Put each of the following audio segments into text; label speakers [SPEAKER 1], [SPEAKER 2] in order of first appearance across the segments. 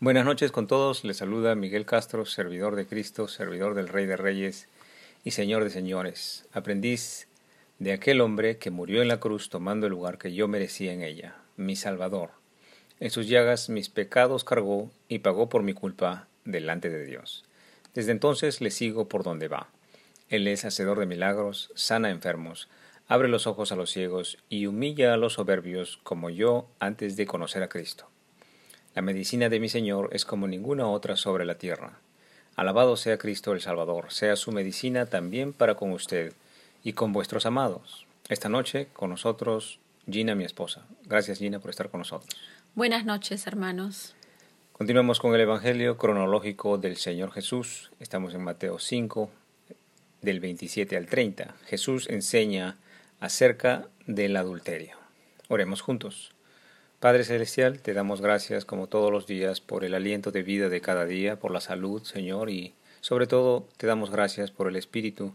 [SPEAKER 1] Buenas noches con todos, les saluda Miguel Castro, servidor de Cristo, servidor del Rey de Reyes y Señor de Señores, aprendiz de aquel hombre que murió en la cruz tomando el lugar que yo merecía en ella, mi Salvador. En sus llagas mis pecados cargó y pagó por mi culpa delante de Dios. Desde entonces le sigo por donde va. Él es hacedor de milagros, sana enfermos, abre los ojos a los ciegos y humilla a los soberbios como yo antes de conocer a Cristo. La medicina de mi Señor es como ninguna otra sobre la tierra. Alabado sea Cristo el Salvador, sea su medicina también para con usted y con vuestros amados. Esta noche con nosotros Gina, mi esposa. Gracias Gina por estar con nosotros.
[SPEAKER 2] Buenas noches, hermanos.
[SPEAKER 1] Continuamos con el Evangelio cronológico del Señor Jesús. Estamos en Mateo 5, del 27 al 30. Jesús enseña acerca del adulterio. Oremos juntos. Padre Celestial, te damos gracias como todos los días por el aliento de vida de cada día, por la salud, Señor, y sobre todo te damos gracias por el Espíritu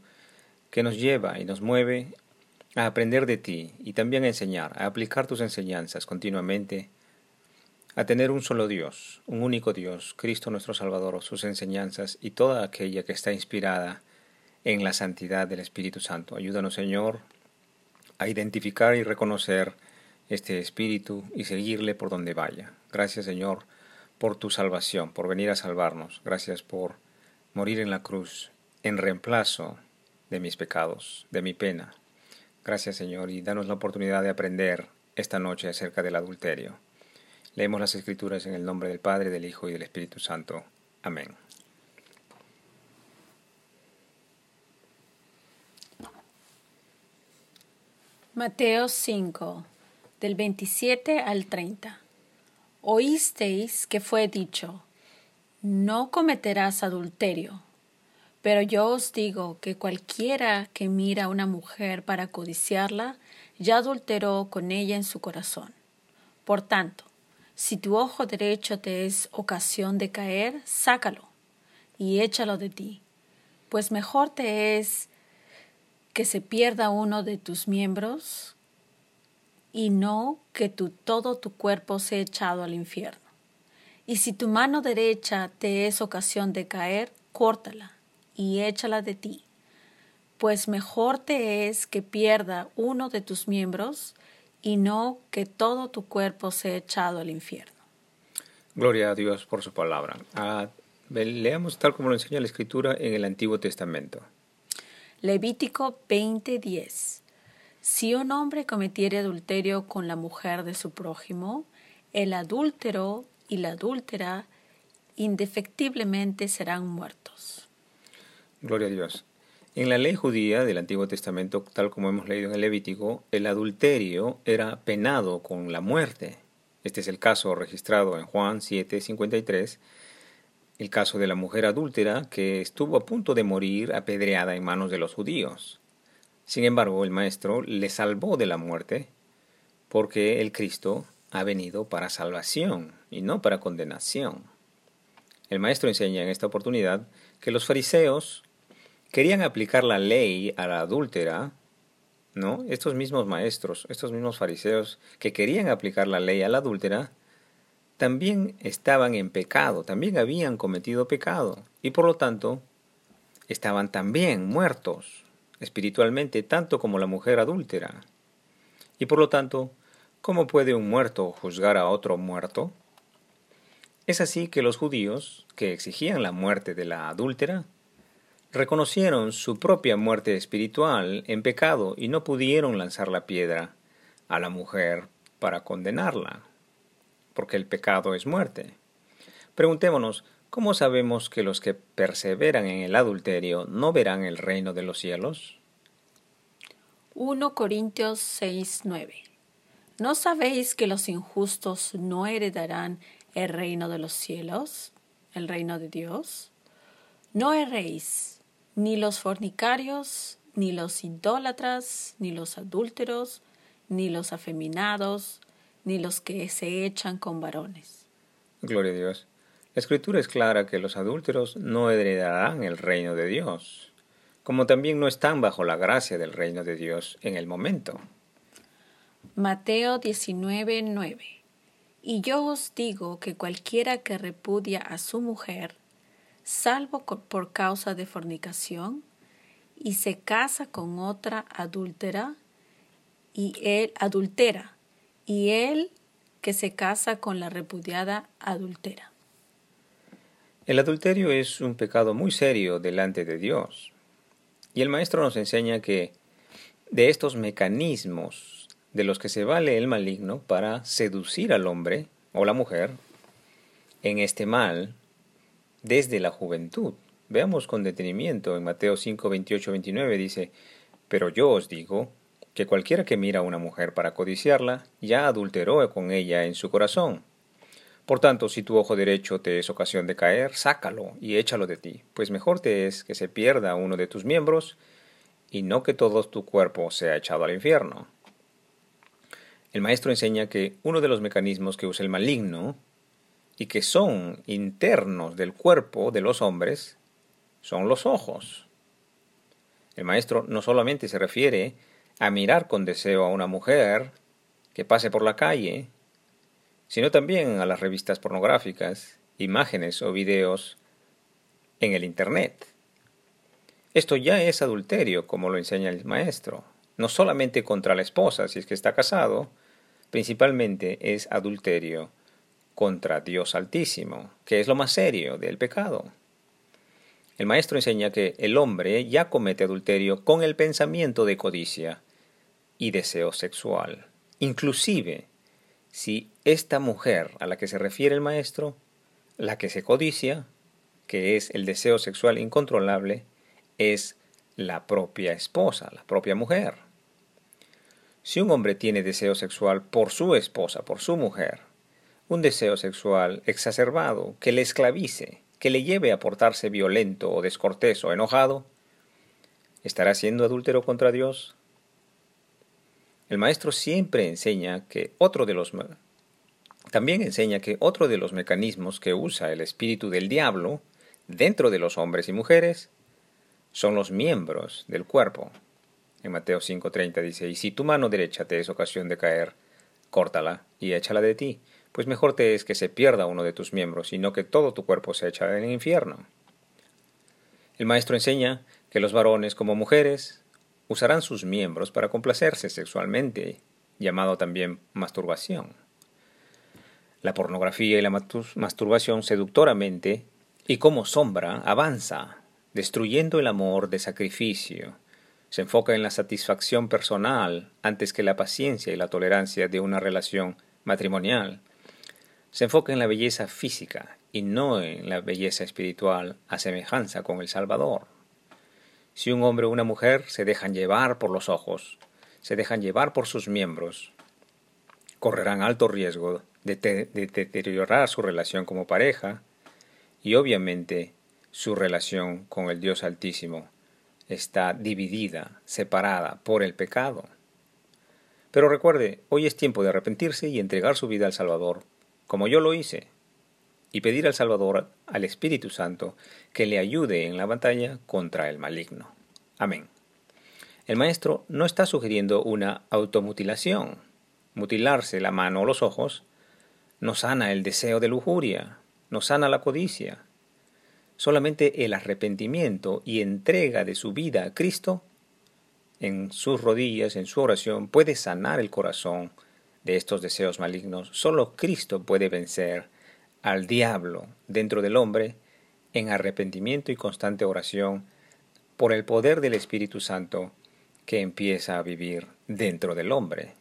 [SPEAKER 1] que nos lleva y nos mueve a aprender de ti y también a enseñar, a aplicar tus enseñanzas continuamente, a tener un solo Dios, un único Dios, Cristo nuestro Salvador, sus enseñanzas y toda aquella que está inspirada en la santidad del Espíritu Santo. Ayúdanos, Señor, a identificar y reconocer este espíritu y seguirle por donde vaya. Gracias Señor por tu salvación, por venir a salvarnos. Gracias por morir en la cruz en reemplazo de mis pecados, de mi pena. Gracias Señor y danos la oportunidad de aprender esta noche acerca del adulterio. Leemos las escrituras en el nombre del Padre, del Hijo y del Espíritu Santo. Amén.
[SPEAKER 2] Mateo 5 del 27 al 30. Oísteis que fue dicho, no cometerás adulterio. Pero yo os digo que cualquiera que mira a una mujer para codiciarla, ya adulteró con ella en su corazón. Por tanto, si tu ojo derecho te es ocasión de caer, sácalo y échalo de ti, pues mejor te es que se pierda uno de tus miembros y no que tu, todo tu cuerpo sea echado al infierno. Y si tu mano derecha te es ocasión de caer, córtala y échala de ti, pues mejor te es que pierda uno de tus miembros y no que todo tu cuerpo sea echado al infierno.
[SPEAKER 1] Gloria a Dios por su palabra. Ah, leamos tal como lo enseña la Escritura en el Antiguo Testamento.
[SPEAKER 2] Levítico 20:10 si un hombre cometiere adulterio con la mujer de su prójimo, el adúltero y la adúltera indefectiblemente serán muertos.
[SPEAKER 1] Gloria a Dios. En la ley judía del Antiguo Testamento, tal como hemos leído en el Levítico, el adulterio era penado con la muerte. Este es el caso registrado en Juan 7:53, el caso de la mujer adúltera que estuvo a punto de morir apedreada en manos de los judíos. Sin embargo, el Maestro le salvó de la muerte porque el Cristo ha venido para salvación y no para condenación. El Maestro enseña en esta oportunidad que los fariseos querían aplicar la ley a la adúltera, ¿no? Estos mismos maestros, estos mismos fariseos que querían aplicar la ley a la adúltera, también estaban en pecado, también habían cometido pecado y por lo tanto estaban también muertos espiritualmente tanto como la mujer adúltera. Y por lo tanto, ¿cómo puede un muerto juzgar a otro muerto? Es así que los judíos, que exigían la muerte de la adúltera, reconocieron su propia muerte espiritual en pecado y no pudieron lanzar la piedra a la mujer para condenarla, porque el pecado es muerte. Preguntémonos, ¿Cómo sabemos que los que perseveran en el adulterio no verán el reino de los cielos?
[SPEAKER 2] 1 Corintios 6, 9. ¿No sabéis que los injustos no heredarán el reino de los cielos, el reino de Dios? No erréis, ni los fornicarios, ni los idólatras, ni los adúlteros, ni los afeminados, ni los que se echan con varones.
[SPEAKER 1] Gloria a Dios. La escritura es clara que los adúlteros no heredarán el reino de Dios, como también no están bajo la gracia del reino de Dios en el momento.
[SPEAKER 2] Mateo 19:9 Y yo os digo que cualquiera que repudia a su mujer, salvo por causa de fornicación, y se casa con otra adúltera, y él adultera, y él que se casa con la repudiada adultera.
[SPEAKER 1] El adulterio es un pecado muy serio delante de Dios. Y el maestro nos enseña que de estos mecanismos de los que se vale el maligno para seducir al hombre o la mujer en este mal desde la juventud. Veamos con detenimiento en Mateo 5, 28, 29 dice, Pero yo os digo que cualquiera que mira a una mujer para codiciarla, ya adulteró con ella en su corazón. Por tanto, si tu ojo derecho te es ocasión de caer, sácalo y échalo de ti, pues mejor te es que se pierda uno de tus miembros y no que todo tu cuerpo sea echado al infierno. El maestro enseña que uno de los mecanismos que usa el maligno y que son internos del cuerpo de los hombres son los ojos. El maestro no solamente se refiere a mirar con deseo a una mujer que pase por la calle, sino también a las revistas pornográficas, imágenes o videos en el Internet. Esto ya es adulterio, como lo enseña el maestro, no solamente contra la esposa si es que está casado, principalmente es adulterio contra Dios Altísimo, que es lo más serio del pecado. El maestro enseña que el hombre ya comete adulterio con el pensamiento de codicia y deseo sexual. Inclusive, si esta mujer a la que se refiere el maestro, la que se codicia, que es el deseo sexual incontrolable, es la propia esposa, la propia mujer. Si un hombre tiene deseo sexual por su esposa, por su mujer, un deseo sexual exacerbado que le esclavice, que le lleve a portarse violento o descortés o enojado, ¿estará siendo adúltero contra Dios? El maestro siempre enseña que otro de los también enseña que otro de los mecanismos que usa el espíritu del diablo dentro de los hombres y mujeres son los miembros del cuerpo, en Mateo 5:30 dice, y si tu mano derecha te es ocasión de caer, córtala y échala de ti, pues mejor te es que se pierda uno de tus miembros y no que todo tu cuerpo se echa en el infierno. El maestro enseña que los varones como mujeres usarán sus miembros para complacerse sexualmente, llamado también masturbación. La pornografía y la masturbación seductoramente y como sombra avanza, destruyendo el amor de sacrificio, se enfoca en la satisfacción personal antes que la paciencia y la tolerancia de una relación matrimonial. Se enfoca en la belleza física y no en la belleza espiritual a semejanza con el Salvador. Si un hombre o una mujer se dejan llevar por los ojos, se dejan llevar por sus miembros, correrán alto riesgo de, de deteriorar su relación como pareja y obviamente su relación con el Dios Altísimo está dividida, separada por el pecado. Pero recuerde, hoy es tiempo de arrepentirse y entregar su vida al Salvador, como yo lo hice, y pedir al Salvador, al Espíritu Santo, que le ayude en la batalla contra el maligno. Amén. El maestro no está sugiriendo una automutilación. Mutilarse la mano o los ojos no sana el deseo de lujuria, no sana la codicia, Solamente el arrepentimiento y entrega de su vida a Cristo en sus rodillas, en su oración, puede sanar el corazón de estos deseos malignos. Solo Cristo puede vencer al diablo dentro del hombre en arrepentimiento y constante oración por el poder del Espíritu Santo que empieza a vivir dentro del hombre.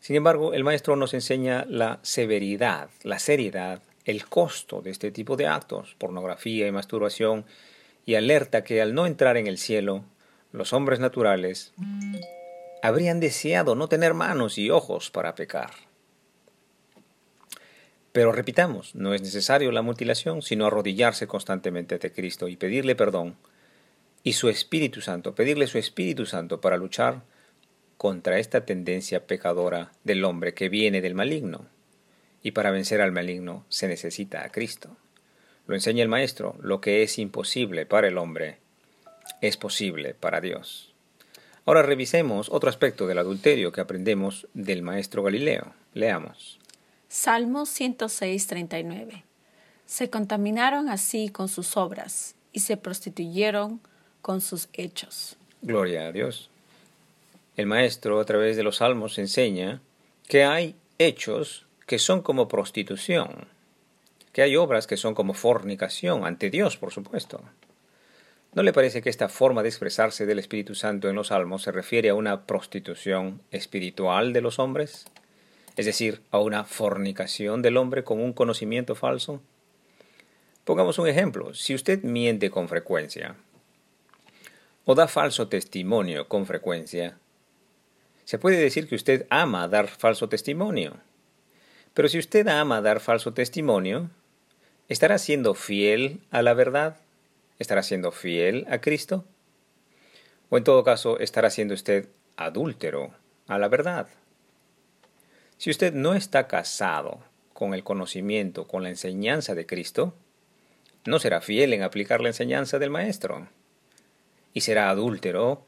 [SPEAKER 1] Sin embargo, el Maestro nos enseña la severidad, la seriedad el costo de este tipo de actos, pornografía y masturbación, y alerta que al no entrar en el cielo, los hombres naturales habrían deseado no tener manos y ojos para pecar. Pero repitamos, no es necesario la mutilación, sino arrodillarse constantemente ante Cristo y pedirle perdón y su Espíritu Santo, pedirle su Espíritu Santo para luchar contra esta tendencia pecadora del hombre que viene del maligno y para vencer al maligno se necesita a Cristo. Lo enseña el Maestro, lo que es imposible para el hombre es posible para Dios. Ahora revisemos otro aspecto del adulterio que aprendemos del Maestro Galileo. Leamos.
[SPEAKER 2] Salmo 106, 39. Se contaminaron así con sus obras y se prostituyeron con sus hechos.
[SPEAKER 1] Gloria a Dios. El maestro a través de los salmos enseña que hay hechos que son como prostitución, que hay obras que son como fornicación ante Dios, por supuesto. ¿No le parece que esta forma de expresarse del Espíritu Santo en los salmos se refiere a una prostitución espiritual de los hombres? Es decir, a una fornicación del hombre con un conocimiento falso? Pongamos un ejemplo. Si usted miente con frecuencia o da falso testimonio con frecuencia, se puede decir que usted ama dar falso testimonio. Pero si usted ama dar falso testimonio, ¿estará siendo fiel a la verdad? ¿Estará siendo fiel a Cristo? ¿O en todo caso estará siendo usted adúltero a la verdad? Si usted no está casado con el conocimiento, con la enseñanza de Cristo, no será fiel en aplicar la enseñanza del Maestro y será adúltero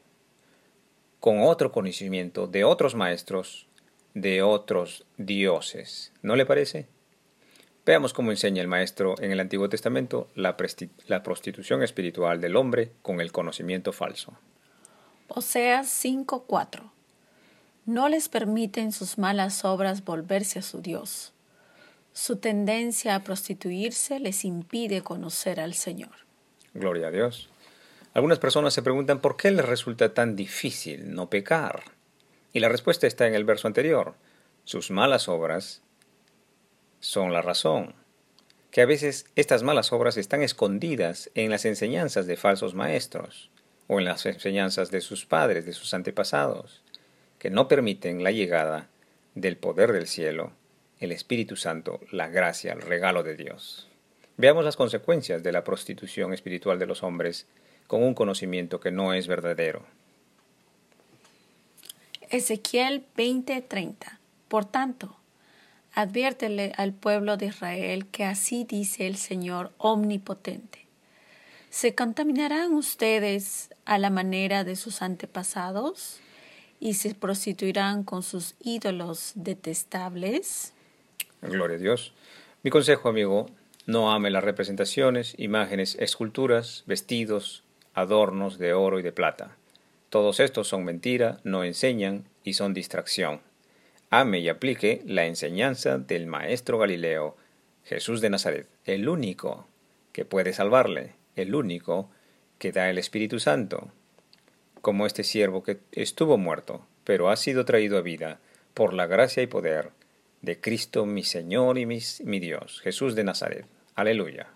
[SPEAKER 1] con otro conocimiento de otros maestros, de otros dioses. ¿No le parece? Veamos cómo enseña el Maestro en el Antiguo Testamento la, la prostitución espiritual del hombre con el conocimiento falso.
[SPEAKER 2] Oseas 5:4 no les permiten sus malas obras volverse a su Dios. Su tendencia a prostituirse les impide conocer al Señor.
[SPEAKER 1] Gloria a Dios. Algunas personas se preguntan por qué les resulta tan difícil no pecar. Y la respuesta está en el verso anterior. Sus malas obras son la razón. Que a veces estas malas obras están escondidas en las enseñanzas de falsos maestros o en las enseñanzas de sus padres, de sus antepasados que no permiten la llegada del poder del cielo, el Espíritu Santo, la gracia, el regalo de Dios. Veamos las consecuencias de la prostitución espiritual de los hombres con un conocimiento que no es verdadero.
[SPEAKER 2] Ezequiel 20:30 Por tanto, adviértele al pueblo de Israel que así dice el Señor omnipotente. ¿Se contaminarán ustedes a la manera de sus antepasados? Y se prostituirán con sus ídolos detestables?
[SPEAKER 1] Gloria a Dios. Mi consejo, amigo, no ame las representaciones, imágenes, esculturas, vestidos, adornos de oro y de plata. Todos estos son mentira, no enseñan y son distracción. Ame y aplique la enseñanza del Maestro Galileo, Jesús de Nazaret, el único que puede salvarle, el único que da el Espíritu Santo, como este siervo que estuvo muerto, pero ha sido traído a vida por la gracia y poder de Cristo mi Señor y mi, mi Dios, Jesús de Nazaret. Aleluya.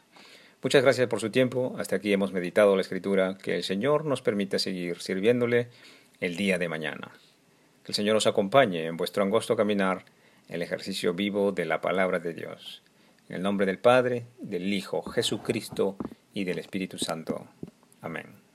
[SPEAKER 1] Muchas gracias por su tiempo. Hasta aquí hemos meditado la escritura. Que el Señor nos permita seguir sirviéndole el día de mañana. Que el Señor os acompañe en vuestro angosto caminar, el ejercicio vivo de la palabra de Dios. En el nombre del Padre, del Hijo Jesucristo y del Espíritu Santo. Amén.